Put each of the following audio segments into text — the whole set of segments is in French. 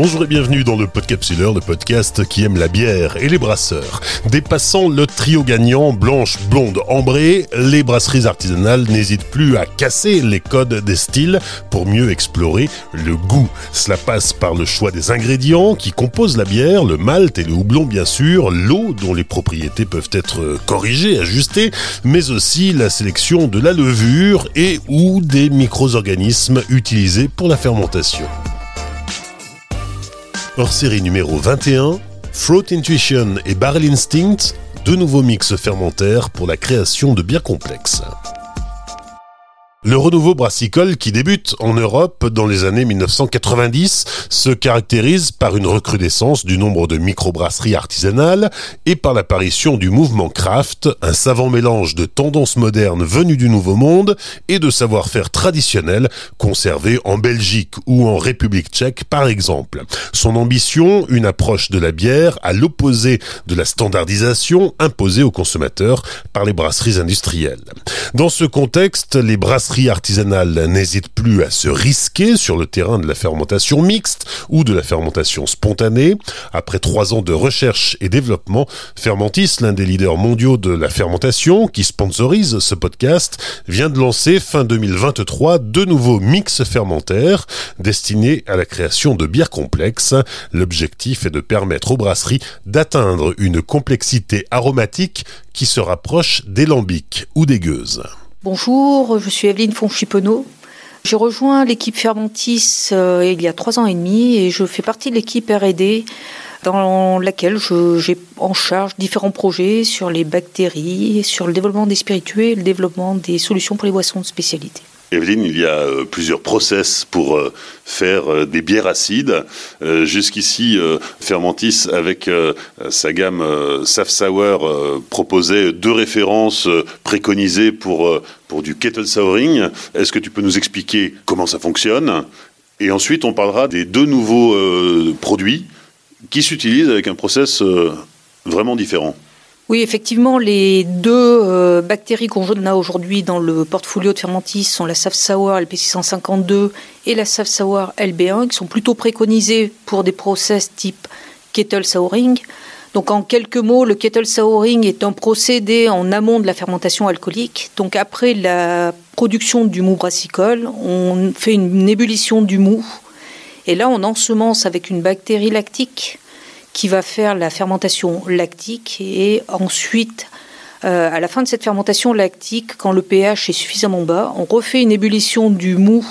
Bonjour et bienvenue dans le Podcapsuleur, le podcast qui aime la bière et les brasseurs. Dépassant le trio gagnant blanche, blonde, ambrée, les brasseries artisanales n'hésitent plus à casser les codes des styles pour mieux explorer le goût. Cela passe par le choix des ingrédients qui composent la bière, le malt et le houblon bien sûr, l'eau dont les propriétés peuvent être corrigées, ajustées, mais aussi la sélection de la levure et ou des micro-organismes utilisés pour la fermentation hors série numéro 21, Throat Intuition et Barrel Instinct, deux nouveaux mix fermentaires pour la création de bières complexes. Le renouveau brassicole qui débute en Europe dans les années 1990 se caractérise par une recrudescence du nombre de microbrasseries artisanales et par l'apparition du mouvement craft, un savant mélange de tendances modernes venues du Nouveau Monde et de savoir-faire traditionnels conservés en Belgique ou en République tchèque par exemple. Son ambition, une approche de la bière à l'opposé de la standardisation imposée aux consommateurs par les brasseries industrielles. Dans ce contexte, les brasseries brasseries artisanales n'hésitent plus à se risquer sur le terrain de la fermentation mixte ou de la fermentation spontanée. Après trois ans de recherche et développement, Fermentis, l'un des leaders mondiaux de la fermentation, qui sponsorise ce podcast, vient de lancer fin 2023 deux nouveaux mix fermentaires destinés à la création de bières complexes. L'objectif est de permettre aux brasseries d'atteindre une complexité aromatique qui se rapproche des lambics ou des gueuses. Bonjour, je suis Evelyne Fonchiponneau. J'ai rejoint l'équipe Fermentis euh, il y a trois ans et demi et je fais partie de l'équipe R&D dans laquelle j'ai en charge différents projets sur les bactéries, sur le développement des spiritueux et le développement des solutions pour les boissons de spécialité. Evelyne, il y a euh, plusieurs process pour euh, faire euh, des bières acides. Jusqu'ici, Fermentis, avec sa gamme Saf Sour, proposait deux références préconisées pour, pour du kettle souring. Est-ce que tu peux nous expliquer comment ça fonctionne? Et ensuite, on parlera des deux nouveaux produits qui s'utilisent avec un process vraiment différent. Oui, effectivement, les deux euh, bactéries qu'on a aujourd'hui dans le portfolio de Fermentis sont la Sour LP652 et la Sour LB1, qui sont plutôt préconisées pour des process type kettle souring. Donc en quelques mots, le kettle souring est un procédé en amont de la fermentation alcoolique. Donc après la production du mou brassicole, on fait une ébullition du mou. Et là, on ensemence avec une bactérie lactique qui va faire la fermentation lactique et ensuite euh, à la fin de cette fermentation lactique, quand le pH est suffisamment bas, on refait une ébullition du mou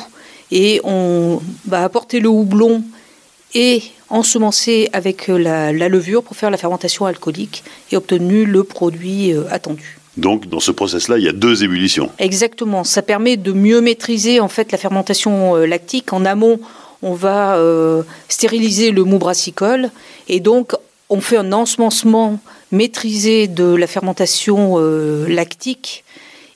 et on va apporter le houblon et ensemencer avec la, levure pour faire la fermentation alcoolique et obtenu le produit euh, attendu. Donc dans ce process-là, il y a deux ébullitions. Exactement, ça permet de mieux maîtriser en fait la fermentation euh, lactique en amont on va euh, stériliser le mou brassicole et donc on fait un ensemencement maîtrisé de la fermentation euh, lactique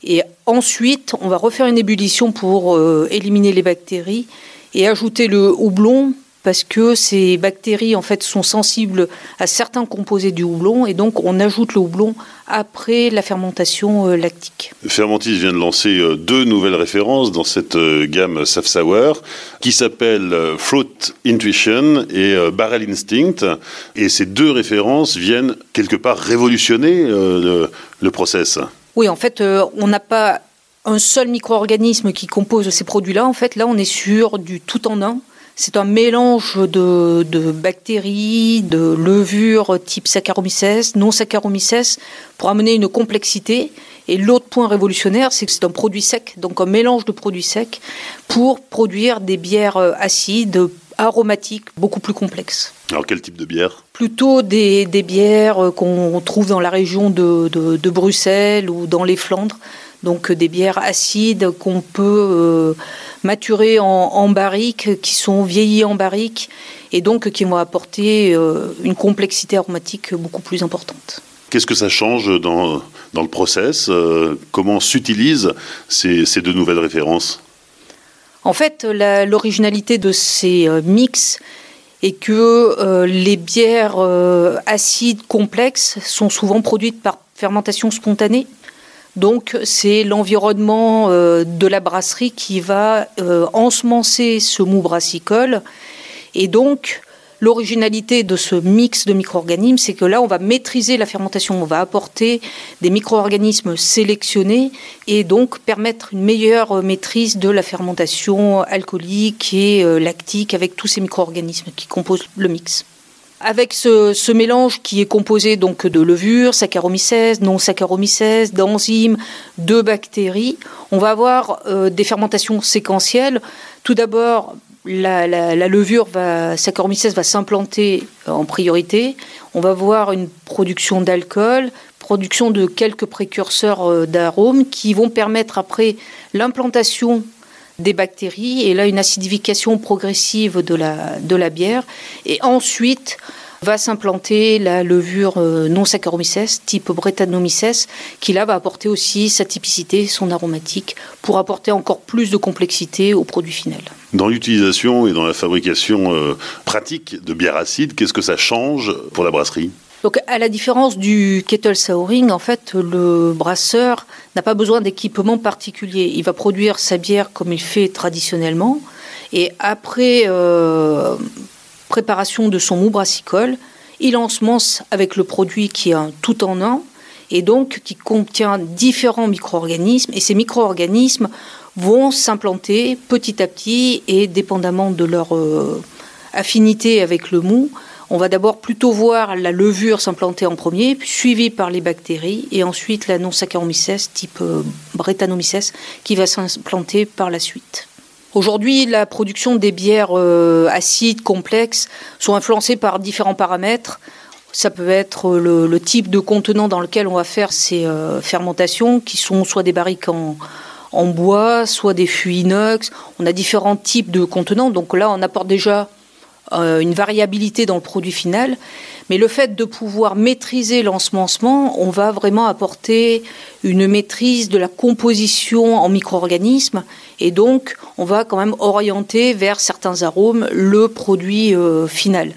et ensuite on va refaire une ébullition pour euh, éliminer les bactéries et ajouter le houblon parce que ces bactéries en fait sont sensibles à certains composés du houblon et donc on ajoute le houblon après la fermentation euh, lactique. Fermentis vient de lancer euh, deux nouvelles références dans cette euh, gamme Safe Sour qui s'appellent Fruit Intuition et Barrel Instinct et ces deux références viennent quelque part révolutionner le, le process. Oui, en fait, on n'a pas un seul micro-organisme qui compose ces produits-là. En fait, là, on est sur du tout en un. C'est un mélange de, bactéries, de levures type Saccharomyces, non Saccharomyces, pour amener une complexité. Et l'autre point révolutionnaire, c'est que c'est un produit sec, donc un mélange de produits secs pour produire des bières acides, aromatiques, beaucoup plus complexes. Alors quel type de bière? Plutôt des, bières qu'on trouve dans la région de, Bruxelles ou dans les Flandres. Donc des bières acides qu'on peut... Euh, maturés en, barrique, qui sont vieillis en barrique, et donc qui vont apporter euh, une complexité aromatique beaucoup plus importante. Qu'est-ce que ça change dans, dans le process euh, Comment s'utilisent ces, ces, deux nouvelles références? En fait, l'originalité de ces euh, mix est que les bières acides complexes sont souvent produites par fermentation spontanée. Donc c'est l'environnement euh, de la brasserie qui va euh, ensemencer ce mou brassicole. Et donc L'originalité de ce mix de micro-organismes, c'est que là, on va maîtriser la fermentation, on va apporter des micro-organismes sélectionnés et donc permettre une meilleure maîtrise de la fermentation alcoolique et euh, lactique avec tous ces micro-organismes qui composent le mix. Avec ce, mélange qui est composé donc de levures, saccharomycèse, non saccharomycèse, d'enzymes, de bactéries, on va avoir euh, des fermentations séquentielles. Tout d'abord, la, levure va, Saccharomyces va s'implanter en priorité. On va voir une production d'alcool, production de quelques précurseurs euh, d'arômes qui vont permettre après l'implantation des bactéries et là une acidification progressive de la, bière. Et ensuite, va s'implanter la levure euh, non saccharomyces type Brettanomyces qui là va apporter aussi sa typicité, son aromatique pour apporter encore plus de complexité au produit final. Dans l'utilisation et dans la fabrication euh, pratique de bière acide, qu'est-ce que ça change pour la brasserie? Donc, à la différence du kettle souring, en fait, le brasseur n'a pas besoin d'équipement particulier. Il va produire sa bière comme il fait traditionnellement. Et après euh, préparation de son mou brassicole, il ensemence avec le produit qui est tout en un et donc qui contient différents micro-organismes. Et ces micro-organismes vont s'implanter petit à petit et dépendamment de leur euh, affinité avec le mou, on va d'abord plutôt voir la levure s'implanter en premier, suivie par les bactéries, et ensuite la non-saccharomyces type euh, Brettanomyces qui va s'implanter par la suite. Aujourd'hui, la production des bières euh, acides complexes sont influencées par différents paramètres. Ça peut être le, type de contenant dans lequel on va faire ces euh, fermentations, qui sont soit des barriques en, bois, soit des fûts inox. On a différents types de contenants. Donc là, on apporte déjà une variabilité dans le produit final. Mais le fait de pouvoir maîtriser l'ensemencement, on va vraiment apporter une maîtrise de la composition en micro-organismes. Et donc, on va quand même orienter vers certains arômes le produit euh, final.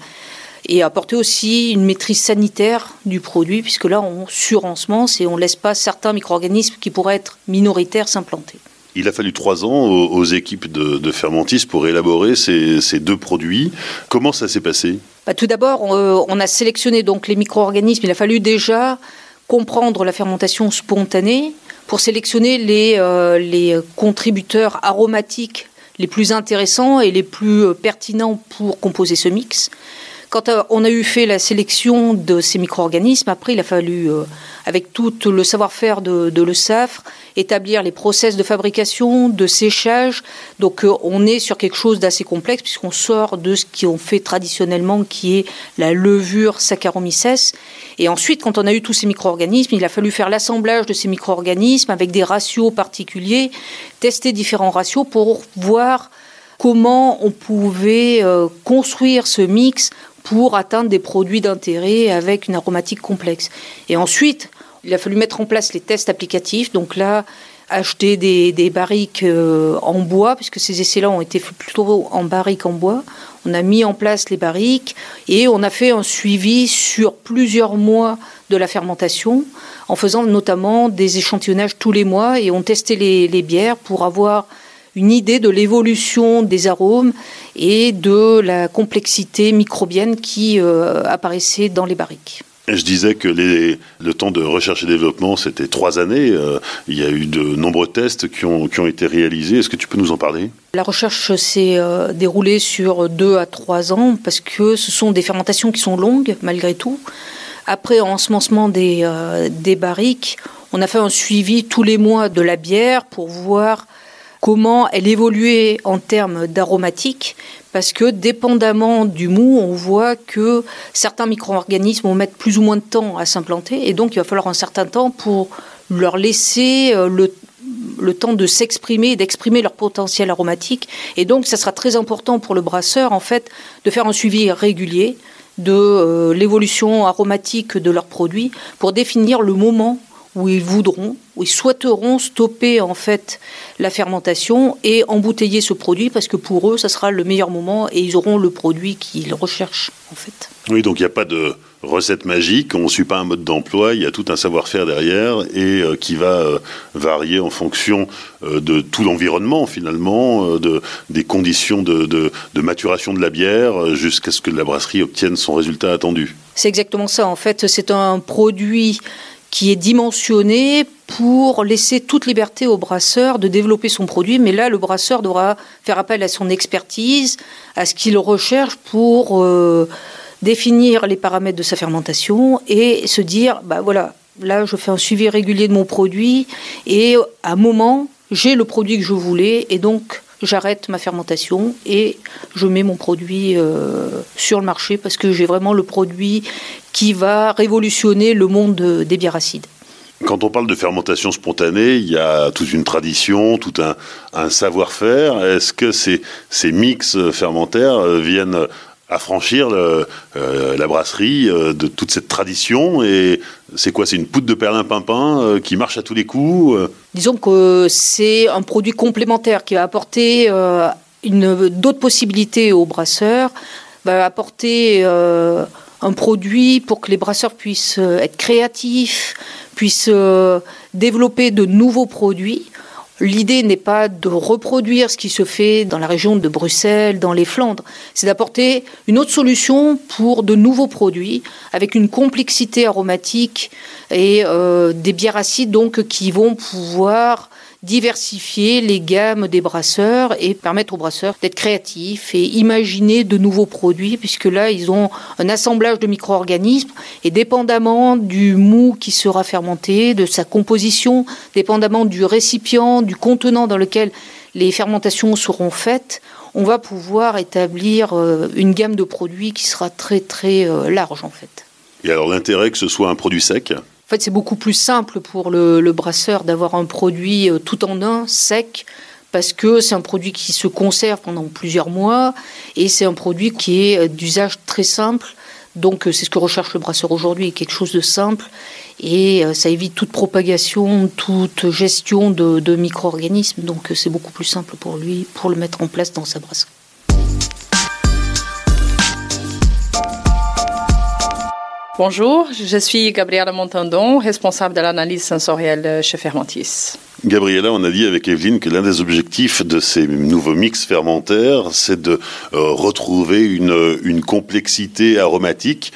Et apporter aussi une maîtrise sanitaire du produit, puisque là, on surensemence et on ne laisse pas certains micro-organismes qui pourraient être minoritaires s'implanter. Il a fallu trois ans aux, équipes de, Fermentis pour élaborer ces, deux produits. Comment ça s'est passé? Bah, Tout d'abord, on, a sélectionné donc les micro-organismes. Il a fallu déjà comprendre la fermentation spontanée pour sélectionner les, euh, les contributeurs aromatiques les plus intéressants et les plus pertinents pour composer ce mix. Quand euh, on a eu fait la sélection de ces micro-organismes, après il a fallu, euh, avec tout le savoir-faire de, le SAFRE, établir les process de fabrication, de séchage. Donc euh, on est sur quelque chose d'assez complexe puisqu'on sort de ce qu'on fait traditionnellement qui est la levure Saccharomyces. Et ensuite, quand on a eu tous ces micro-organismes, il a fallu faire l'assemblage de ces micro-organismes avec des ratios particuliers, tester différents ratios pour voir comment on pouvait construire ce mix pour atteindre des produits d'intérêt avec une aromatique complexe. Et ensuite, il a fallu mettre en place les tests applicatifs. Donc là, acheter des, barriques euh, en bois, puisque ces essais-là ont été plutôt en barriques en bois. On a mis en place les barriques et on a fait un suivi sur plusieurs mois de la fermentation, en faisant notamment des échantillonnages tous les mois et on testait les bières pour avoir une idée de l'évolution des arômes et de la complexité microbienne qui euh, apparaissait dans les barriques. Je disais que le temps de recherche et développement, c'était trois années. Euh, il y a eu de nombreux tests qui ont, qui ont été réalisés. Est-ce que tu peux nous en parler? La recherche s'est euh, déroulée sur deux à trois ans parce que ce sont des fermentations qui sont longues malgré tout. Après ensemencement des, des barriques, on a fait un suivi tous les mois de la bière pour voir comment elle évoluait en termes d'aromatique, parce que dépendamment du mou, on voit que certains micro-organismes vont mettre plus ou moins de temps à s'implanter, et donc il va falloir un certain temps pour leur laisser euh, le, temps de s'exprimer d'exprimer leur potentiel aromatique. Et donc, ça sera très important pour le brasseur, en fait, de faire un suivi régulier de euh, l'évolution aromatique de leurs produits pour définir le moment où ils voudront, où ils souhaiteront stopper en fait la fermentation et embouteiller ce produit parce que pour eux, ça sera le meilleur moment et ils auront le produit qu'ils recherchent en fait. Oui, donc il n'y a pas de recette magique, on ne suit pas un mode d'emploi, il y a tout un savoir-faire derrière et euh, qui va euh, varier en fonction euh, de tout l'environnement finalement, de, des conditions de, de, de maturation de la bière jusqu'à ce que la brasserie obtienne son résultat attendu. C'est exactement ça, en fait c'est un produit qui est dimensionné pour laisser toute liberté au brasseur de développer son produit. Mais là, le brasseur devra faire appel à son expertise, à ce qu'il recherche pour euh, définir les paramètres de sa fermentation et se dire, bah voilà, là, je fais un suivi régulier de mon produit et à un moment, j'ai le produit que je voulais et donc j'arrête ma fermentation et je mets mon produit euh, sur le marché parce que j'ai vraiment le produit qui va révolutionner le monde des bières acides. Quand on parle de fermentation spontanée, il y a toute une tradition, tout un, savoir-faire. Est-ce que ces, ces mix fermentaires viennent affranchir le, euh, la brasserie euh, de toute cette tradition? Et c'est quoi? C'est une poudre de perlimpinpin euh, qui marche à tous les coups Disons que c'est un produit complémentaire qui va apporter d'autres possibilités aux brasseurs, va apporter un produit pour que les brasseurs puissent euh, être créatifs, puissent euh, développer de nouveaux produits. L'idée n'est pas de reproduire ce qui se fait dans la région de Bruxelles, dans les Flandres, c'est d'apporter une autre solution pour de nouveaux produits avec une complexité aromatique et euh, des bières acides donc qui vont pouvoir diversifier les gammes des brasseurs et permettre aux brasseurs d'être créatifs et imaginer de nouveaux produits, puisque là, ils ont un assemblage de micro-organismes et dépendamment du mou qui sera fermenté, de sa composition, dépendamment du récipient, du contenant dans lequel les fermentations seront faites, on va pouvoir établir euh, une gamme de produits qui sera très très euh, large en fait. Et alors l'intérêt que ce soit un produit sec? En fait, c'est beaucoup plus simple pour le, brasseur d'avoir un produit euh, tout en un, sec, parce que c'est un produit qui se conserve pendant plusieurs mois et c'est un produit qui est euh, d'usage très simple. Donc, euh, c'est ce que recherche le brasseur aujourd'hui, quelque chose de simple et ça évite toute propagation, toute gestion de, micro-organismes. Donc, c'est beaucoup plus simple pour lui pour le mettre en place dans sa brasserie. Bonjour, je suis Gabriela Montandon, responsable de l'analyse sensorielle chez Fermentis. Gabriela, on a dit avec Evelyne que l'un des objectifs de ces nouveaux mix fermentaires, c'est de euh, retrouver une, une, complexité aromatique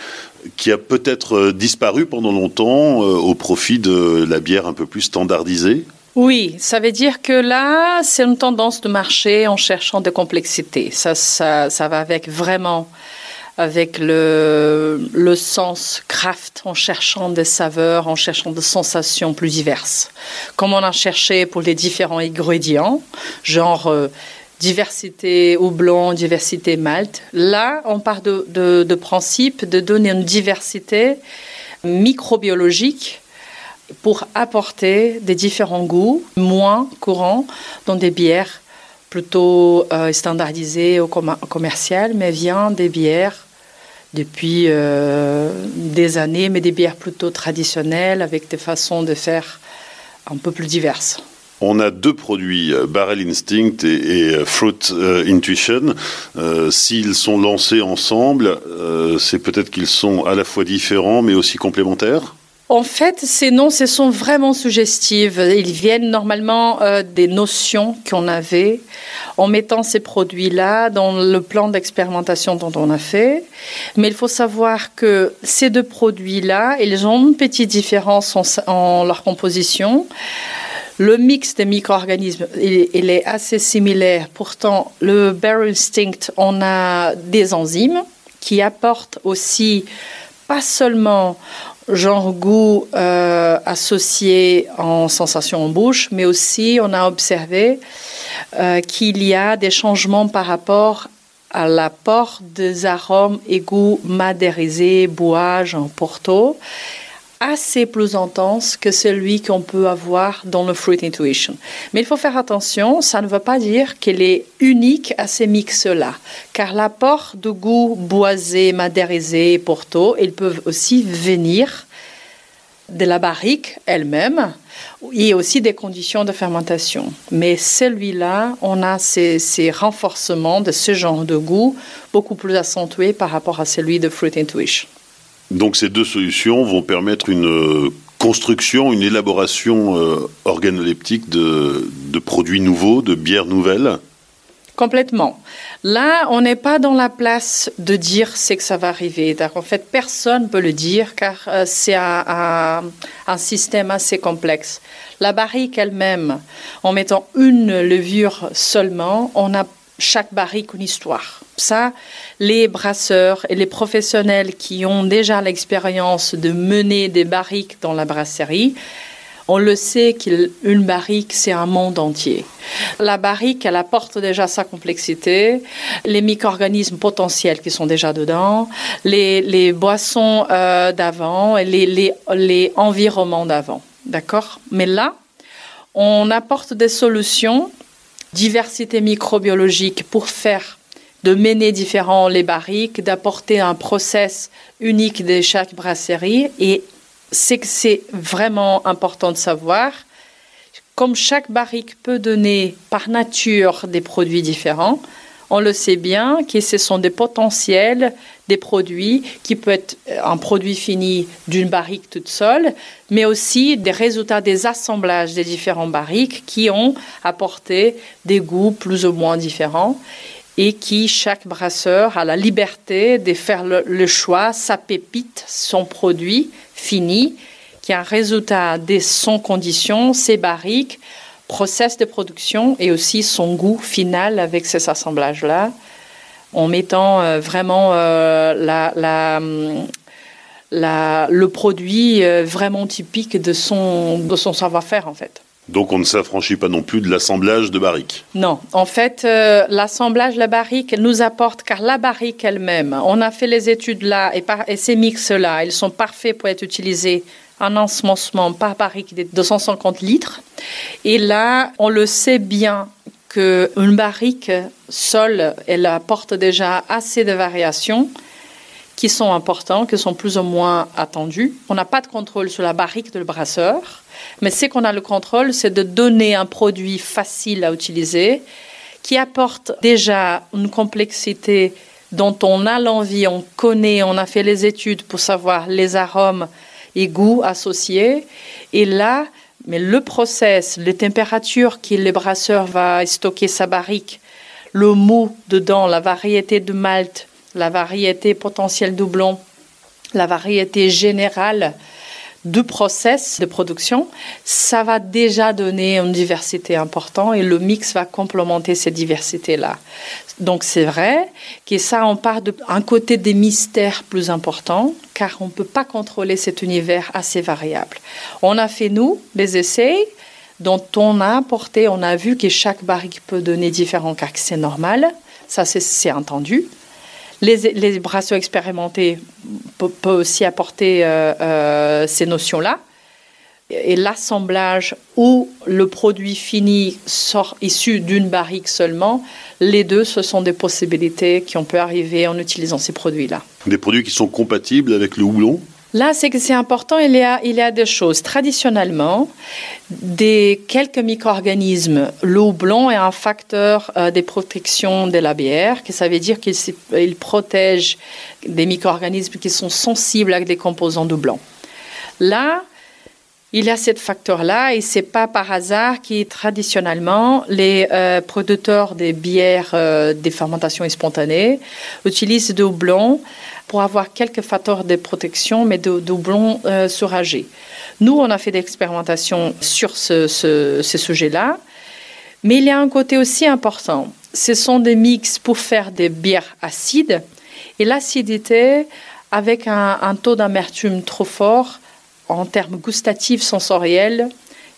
qui a peut-être euh, disparu pendant longtemps euh, au profit de la bière un peu plus standardisée. Oui, ça veut dire que là, c'est une tendance de marché en cherchant de complexité. Ça, ça, ça va avec vraiment avec le, le sens craft en cherchant des saveurs, en cherchant des sensations plus diverses. Comme on a cherché pour les différents ingrédients, genre euh, diversité blanc, diversité malt, là, on part de, de, de principe de donner une diversité microbiologique pour apporter des différents goûts moins courants dans des bières plutôt euh, standardisées ou commerciales, mais vient des bières depuis euh, des années, mais des bières plutôt traditionnelles avec des façons de faire un peu plus diverses. On a deux produits, euh, Barrel Instinct et, euh, Fruit Intuition. S'ils sont lancés ensemble, c'est peut-être qu'ils sont à la fois différents mais aussi complémentaires en fait, ces noms, ce sont vraiment suggestifs. Ils viennent normalement euh, des notions qu'on avait en mettant ces produits-là dans le plan d'expérimentation dont on a fait. Mais il faut savoir que ces deux produits-là, ils ont une petite différence en, leur composition. Le mix des micro-organismes, il, est assez similaire. Pourtant, le Barrel Instinct, on a des enzymes qui apportent aussi pas seulement genre goût euh, associé en sensation en bouche, mais aussi on a observé euh, qu'il y a des changements par rapport à l'apport des arômes et goûts madérisés, bois, en porto, assez plus intense que celui qu'on peut avoir dans le Fruit Intuition. Mais il faut faire attention, ça ne veut pas dire qu'elle est unique à ces mix-là, car l'apport de goût boisé, madérisé, porto, ils peuvent aussi venir de la barrique elle-même et aussi des conditions de fermentation. Mais celui-là, on a ces, ces, renforcements de ce genre de goût beaucoup plus accentués par rapport à celui de Fruit Intuition. Donc ces deux solutions vont permettre une euh, construction, une élaboration euh, organoleptique de, produits nouveaux, de bières nouvelles Complètement. Là, on n'est pas dans la place de dire c'est que ça va arriver. En fait, personne ne peut le dire car euh, c'est un, un, système assez complexe. La barrique elle-même, en mettant une levure seulement, on a chaque barrique une histoire. Ça, les brasseurs et les professionnels qui ont déjà l'expérience de mener des barriques dans la brasserie, on le sait qu'une barrique, c'est un monde entier. La barrique, elle apporte déjà sa complexité, les micro-organismes potentiels qui sont déjà dedans, les, boissons euh, d'avant et les, les environnements d'avant. D'accord? Mais là, on apporte des solutions, diversité microbiologique pour faire de mener différents les barriques, d'apporter un process unique de chaque brasserie. Et c'est que c'est vraiment important de savoir, comme chaque barrique peut donner par nature des produits différents, on le sait bien que ce sont des potentiels des produits qui peuvent être un produit fini d'une barrique toute seule, mais aussi des résultats des assemblages des différents barriques qui ont apporté des goûts plus ou moins différents et qui chaque brasseur a la liberté de faire le, choix, sa pépite, son produit fini, qui est un résultat de son condition, ses barriques, process de production et aussi son goût final avec ces assemblages-là, en mettant euh, vraiment euh, la, le produit euh, vraiment typique de son, de son savoir-faire en fait. Donc on ne s'affranchit pas non plus de l'assemblage de barriques. Non, en fait, euh, l'assemblage la barrique nous apporte, car la barrique elle-même, on a fait les études là, et, et ces mix-là, ils sont parfaits pour être utilisés en ensemencement par barrique de 250 litres. Et là, on le sait bien qu'une barrique seule, elle apporte déjà assez de variations qui sont importants, qui sont plus ou moins attendus. On n'a pas de contrôle sur la barrique de le brasseur, mais ce qu'on a le contrôle, c'est de donner un produit facile à utiliser, qui apporte déjà une complexité dont on a l'envie, on connaît, on a fait les études pour savoir les arômes et goûts associés. Et là, mais le process, les températures que le brasseur va stocker sa barrique, le mou dedans, la variété de malt, la variété potentielle doublon, la variété générale du process de production, ça va déjà donner une diversité importante et le mix va complémenter cette diversité-là. Donc c'est vrai que ça, on part d'un côté des mystères plus importants, car on ne peut pas contrôler cet univers assez variable. On a fait, nous, des essais dont on a apporté, on a vu que chaque barrique peut donner différents cas, c'est normal, ça c'est entendu. Les, les brasseurs expérimentés peuvent aussi apporter euh, euh, ces notions-là. Et l'assemblage ou le produit fini sort issu d'une barrique seulement, les deux, ce sont des possibilités qui ont peut arriver en utilisant ces produits-là. Des produits qui sont compatibles avec le houblon? Là, c'est que c'est important, il y, a, il y a des choses. Traditionnellement, des quelques micro-organismes, l'eau blanc est un facteur euh, de protection de la bière, que ça veut dire qu'il protège des micro-organismes qui sont sensibles à des composants de blanc. Là, il y a ce facteur-là et c'est pas par hasard que traditionnellement les euh, producteurs des bières euh, des fermentations spontanées utilisent de blanc pour avoir quelques facteurs de protection, mais de doublons euh, suragés. Nous, on a fait des expérimentations sur ce, sujet-là, mais il y a un côté aussi important. Ce sont des mix pour faire des bières acides, et l'acidité, avec un taux d'amertume trop fort, en termes gustatifs, sensoriels,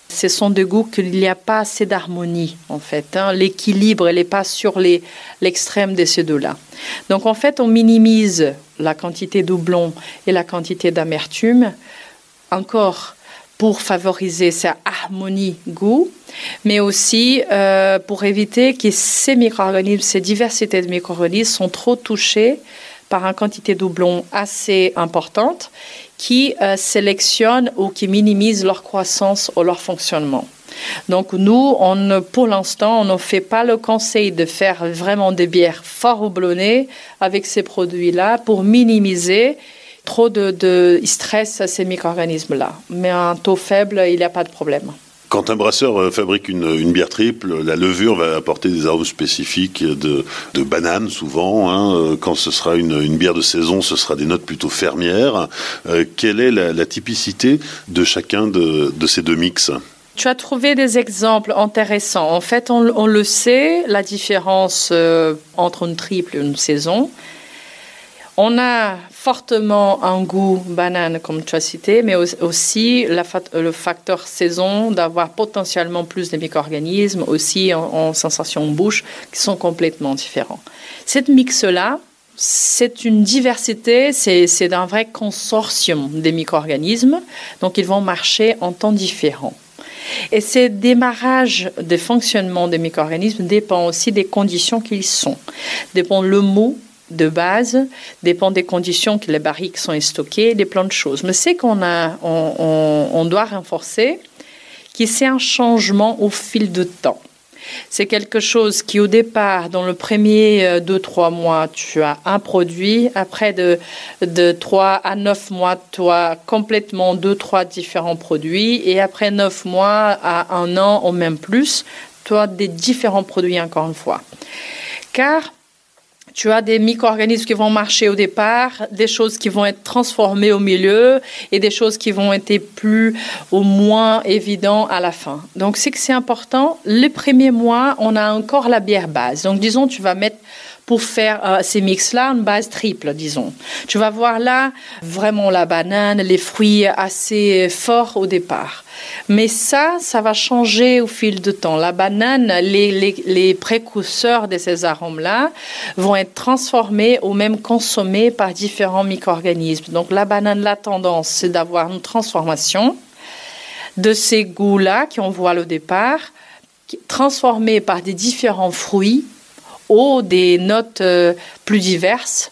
ce sont des goûts qu'il n'y a pas assez d'harmonie, en fait. Hein. L'équilibre, n'est pas sur l'extrême de ces deux-là. Donc, en fait, on minimise la quantité doublon et la quantité d'amertume, encore pour favoriser sa harmonie goût, mais aussi euh, pour éviter que ces micro-organismes, ces diversités de micro-organismes sont trop touchés par une quantité de doublons assez importante qui euh, sélectionnent ou qui minimisent leur croissance ou leur fonctionnement. Donc nous, pour l'instant, on ne fait pas le conseil de faire vraiment des bières fort houblonnées avec ces produits-là pour minimiser trop de, stress à ces micro-organismes-là. Mais un taux faible, il n'y a pas de problème. Quand un brasseur euh, fabrique une, bière triple, la levure va apporter des arômes spécifiques de, de banane souvent. Hein. Euh, quand ce sera une, bière de saison, ce sera des notes plutôt fermières. Euh, quelle est la, typicité de chacun de, ces deux mix? Tu as trouvé des exemples intéressants. En fait, on, le sait, la différence entre une triple et une saison. On a fortement un goût banane, comme tu as cité, mais aussi le facteur saison, d'avoir potentiellement plus de micro-organismes, aussi en, sensation bouche, qui sont complètement différents. Cette mix-là, c'est une diversité, c'est un vrai consortium des micro-organismes, donc ils vont marcher en temps différent. Et ce démarrage de fonctionnement des micro-organismes dépend aussi des conditions qu'ils sont, dépend le mot de base dépend des conditions que les barriques sont stockées, des plans de choses. Mais c'est qu'on a, on, doit renforcer que c'est un changement au fil de temps. C'est quelque chose qui, au départ, dans le premier 2-3 mois, tu as un produit. Après, de, de 3 à 9 mois, tu as complètement 2-3 différents produits. Et après 9 mois à un an ou même plus, tu as des différents produits encore une fois. Car tu as des micro-organismes qui vont marcher au départ, des choses qui vont être transformées au milieu et des choses qui vont être plus ou moins évidentes à la fin. Donc, c'est que c'est important. Les premiers mois, on a encore la bière base. Donc, disons, tu vas mettre pour faire euh, ces mix-là une base triple, disons. Tu vas voir là vraiment la banane, les fruits assez forts au départ. Mais ça, ça va changer au fil du temps. La banane, les, précurseurs de ces arômes-là vont être transformés ou même consommés par différents micro-organismes. Donc la banane, la tendance, c'est d'avoir une transformation de ces goûts-là qu'on voit au départ, transformés par des différents fruits des notes euh, plus diverses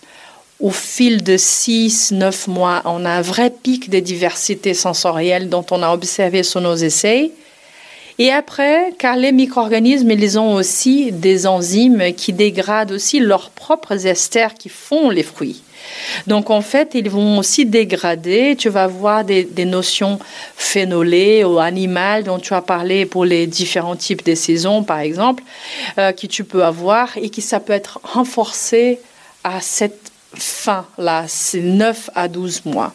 au fil de 6-9 mois, on a un vrai pic de diversité sensorielle dont on a observé sur nos essais. Et après, car les micro-organismes, ils ont aussi des enzymes qui dégradent aussi leurs propres esters qui font les fruits. Donc en fait, ils vont aussi dégrader. Tu vas voir des, notions phénolées ou animales dont tu as parlé pour les différents types de saisons, par exemple, euh, que tu peux avoir et qui ça peut être renforcé à cette fin, là, c'est 9 à 12 mois.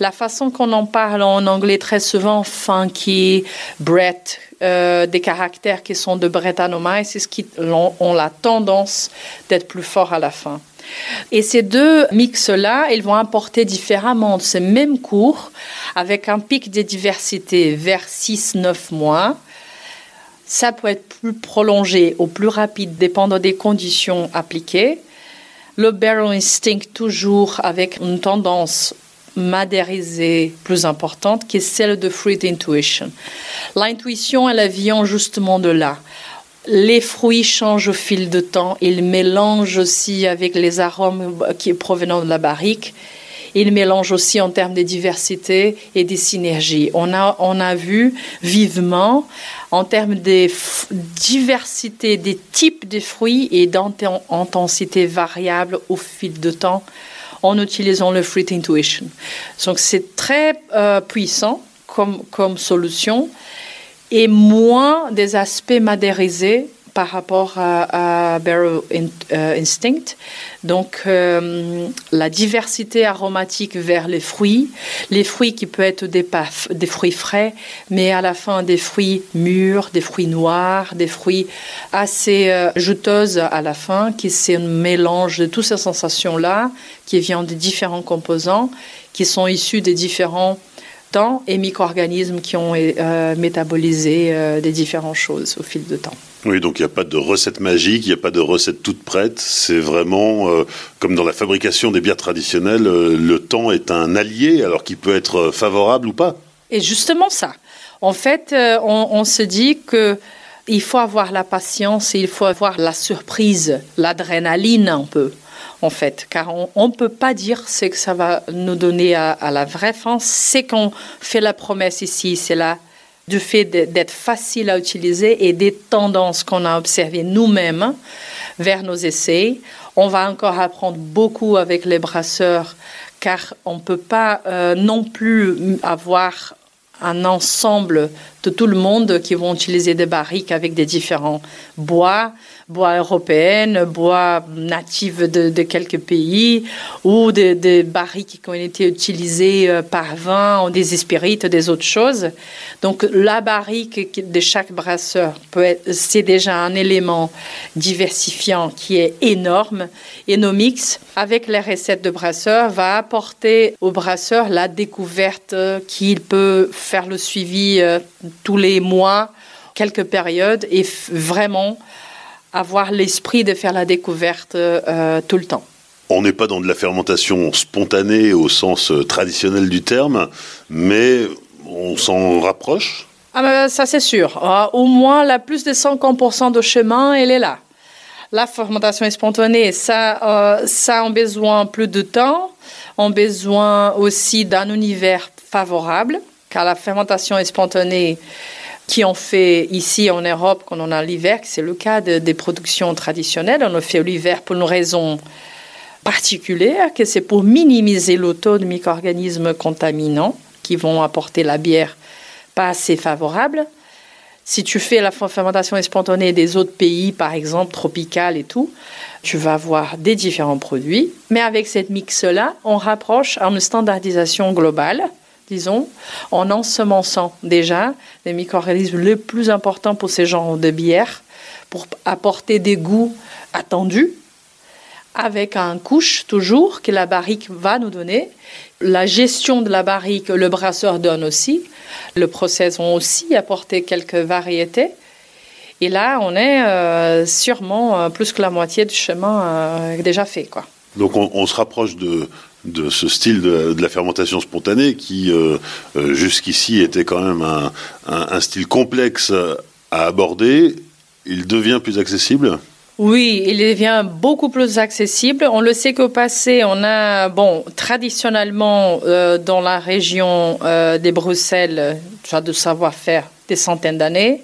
La façon qu'on en parle en anglais très souvent, funky, Brett, euh, des caractères qui sont de Brettanomyces, c'est ce qui ont, la tendance d'être plus forts à la fin. Et ces deux mix-là, ils vont apporter différemment ces mêmes cours avec un pic de diversité vers 6-9 mois. Ça peut être plus prolongé ou plus rapide, dépendant des conditions appliquées le Barrel Instinct toujours avec une tendance madérisée plus importante qui est celle de Fruit Intuition. L'intuition, elle vient justement de là. Les fruits changent au fil de temps, ils mélangent aussi avec les arômes qui provenant de la barrique. Ils mélangent aussi en termes de diversité et de synergie. On a, on a vu vivement en termes de diversité des types de fruits et d'intensité variable au fil de temps en utilisant le Fruit Intuition. Donc c'est très euh, puissant comme, comme solution et moins des aspects madérisés par rapport à, Barrel euh, Instinct. Donc, euh, la diversité aromatique vers les fruits, les fruits qui peuvent être des, des fruits frais, mais à la fin des fruits mûrs, des fruits noirs, des fruits assez euh, juteuses à la fin, qui c'est un mélange de toutes ces sensations-là, qui viennent de différents composants, qui sont issus des différents temps et micro-organismes qui ont métabolisé des différentes choses au fil du temps. Oui, donc il n'y a pas de recette magique, il n'y a pas de recette toute prête. C'est vraiment euh, comme dans la fabrication des bières traditionnelles, euh, le temps est un allié, alors qu'il peut être favorable ou pas. Et justement ça. En fait, euh, on, se dit que il faut avoir la patience et il faut avoir la surprise, l'adrénaline un peu en fait, car on ne peut pas dire ce que ça va nous donner à, la vraie fin. C'est qu'on fait la promesse ici, c'est là du fait d'être facile à utiliser et des tendances qu'on a observées nous-mêmes vers nos essais. On va encore apprendre beaucoup avec les brasseurs car on ne peut pas euh, non plus avoir un ensemble de tout le monde qui vont utiliser des barriques avec des différents bois, bois européennes, bois natifs de, quelques pays, ou des, barriques qui ont été utilisées euh, par vin, ou des spirites, des autres choses. Donc la barrique de chaque brasseur, c'est déjà un élément diversifiant qui est énorme. Et nos mix, avec les recettes de brasseur, va apporter au brasseur la découverte qu'il peut faire le suivi euh, tous les mois, quelques périodes, et vraiment avoir l'esprit de faire la découverte euh, tout le temps. On n'est pas dans de la fermentation spontanée au sens euh, traditionnel du terme, mais on s'en rapproche. Ah ben, ça c'est sûr. Ah, au moins, la plus de 50% de chemin, elle est là. La fermentation spontanée, ça, euh, ça a besoin plus de temps, on a besoin aussi d'un univers favorable, car la fermentation spontanée, qui ont fait ici en Europe quand on a l'hiver, c'est le cas des productions traditionnelles. On a fait l'hiver pour une raison particulière, que c'est pour minimiser le taux de micro-organismes contaminants qui vont apporter la bière pas assez favorable. Si tu fais la fermentation spontanée des autres pays, par exemple tropical et tout, tu vas avoir des différents produits. Mais avec cette mix-là, on rapproche à une standardisation globale disons, en ensemençant déjà les micro-organismes les plus importants pour ces genres de bières, pour apporter des goûts attendus, avec un couche toujours que la barrique va nous donner. La gestion de la barrique, le brasseur donne aussi. Le process ont aussi apporté quelques variétés. Et là, on est euh, sûrement euh, plus que la moitié du chemin euh, déjà fait. Quoi. Donc on se rapproche de, de ce style de, la fermentation spontanée qui euh, euh, jusqu'ici était quand même un, style complexe à aborder, il devient plus accessible? Oui, il devient beaucoup plus accessible. On le sait qu'au passé, on a, bon, traditionnellement, euh, dans la région des Bruxelles, de savoir-faire des centaines d'années.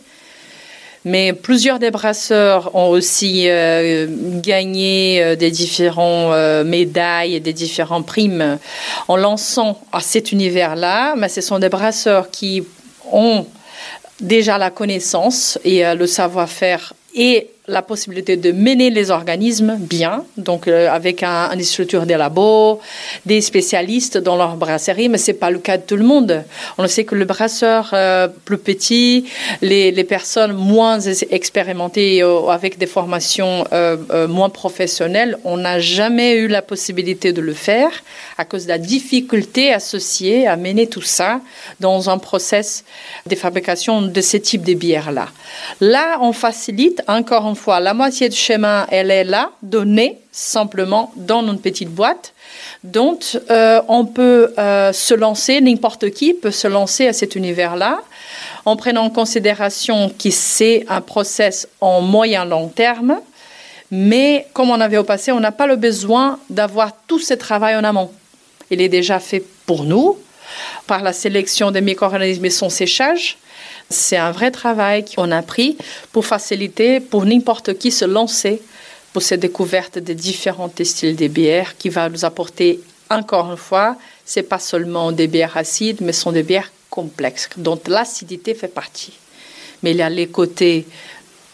Mais plusieurs des brasseurs ont aussi euh, gagné euh, des différentes euh, médailles et des différents primes en lançant à cet univers-là. Mais ce sont des brasseurs qui ont déjà la connaissance et le savoir-faire et la possibilité de mener les organismes bien, donc euh, avec un, une structure des labos, des spécialistes dans leur brasserie, mais c'est pas le cas de tout le monde. On sait que le brasseur euh, plus petit, les, personnes moins expérimentées euh, avec des formations moins professionnelles, on n'a jamais eu la possibilité de le faire à cause de la difficulté associée à mener tout ça dans un process de fabrication de ce type de bières-là. Là, on facilite encore une la moitié du chemin, elle est là, donnée simplement dans une petite boîte. Donc, euh, on peut euh, se lancer, n'importe qui peut se lancer à cet univers-là, en prenant en considération que c'est un process en moyen-long terme. Mais comme on avait au passé, on n'a pas le besoin d'avoir tout ce travail en amont. Il est déjà fait pour nous par la sélection des micro-organismes et son séchage. C'est un vrai travail qu'on a pris pour faciliter pour n'importe qui se lancer pour cette découverte des différents styles de bières qui va nous apporter encore une fois, c'est pas seulement des bières acides, mais sont des bières complexes dont l'acidité fait partie. Mais il y a les côtés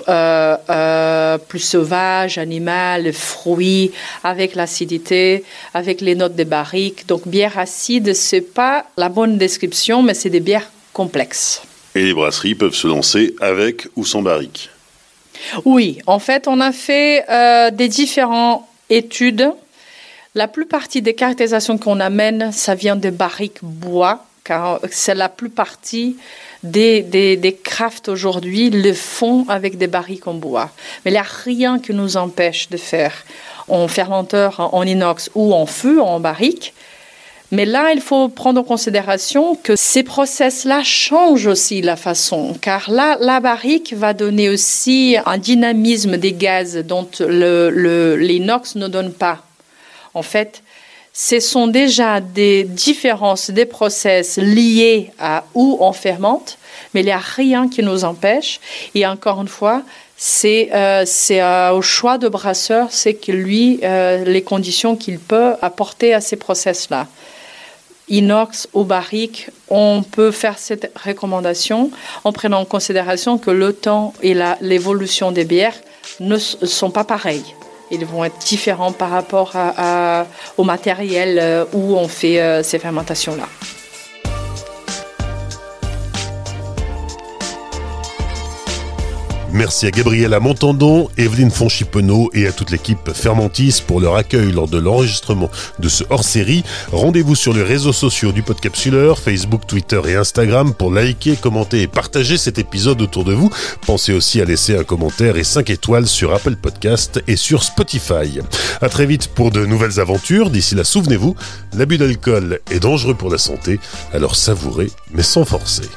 euh, euh, plus sauvages, animal, fruits, avec l'acidité, avec les notes de barrique. Donc bière acide, c'est pas la bonne description, mais c'est des bières complexes. Et les brasseries peuvent se lancer avec ou sans barrique Oui, en fait, on a fait euh, des différentes études. La plupart des caractérisations qu'on amène, ça vient des barriques bois, car c'est la plupart des, des, des crafts aujourd'hui le font avec des barriques en bois. Mais il n'y a rien qui nous empêche de faire en fermenteur en inox ou en feu, en barrique, mais là, il faut prendre en considération que ces process-là changent aussi la façon, car là, la barrique va donner aussi un dynamisme des gaz dont l'inox ne donne pas. En fait, ce sont déjà des différences des process liés à où on fermente, mais il n'y a rien qui nous empêche. Et encore une fois, c'est euh, euh, au choix de brasseur, c'est que lui, euh, les conditions qu'il peut apporter à ces process-là. Inox ou barrique, on peut faire cette recommandation en prenant en considération que le temps et l'évolution des bières ne sont pas pareils. Ils vont être différents par rapport au matériel où on fait ces fermentations-là. Merci à Gabriela Montandon, Evelyne Fonchipenot et à toute l'équipe Fermentis pour leur accueil lors de l'enregistrement de ce hors-série. Rendez-vous sur les réseaux sociaux du Podcapsuleur, Facebook, Twitter et Instagram pour liker, commenter et partager cet épisode autour de vous. Pensez aussi à laisser un commentaire et 5 étoiles sur Apple Podcast et sur Spotify. À très vite pour de nouvelles aventures. D'ici là, souvenez-vous, l'abus d'alcool est dangereux pour la santé, alors savourez mais sans forcer.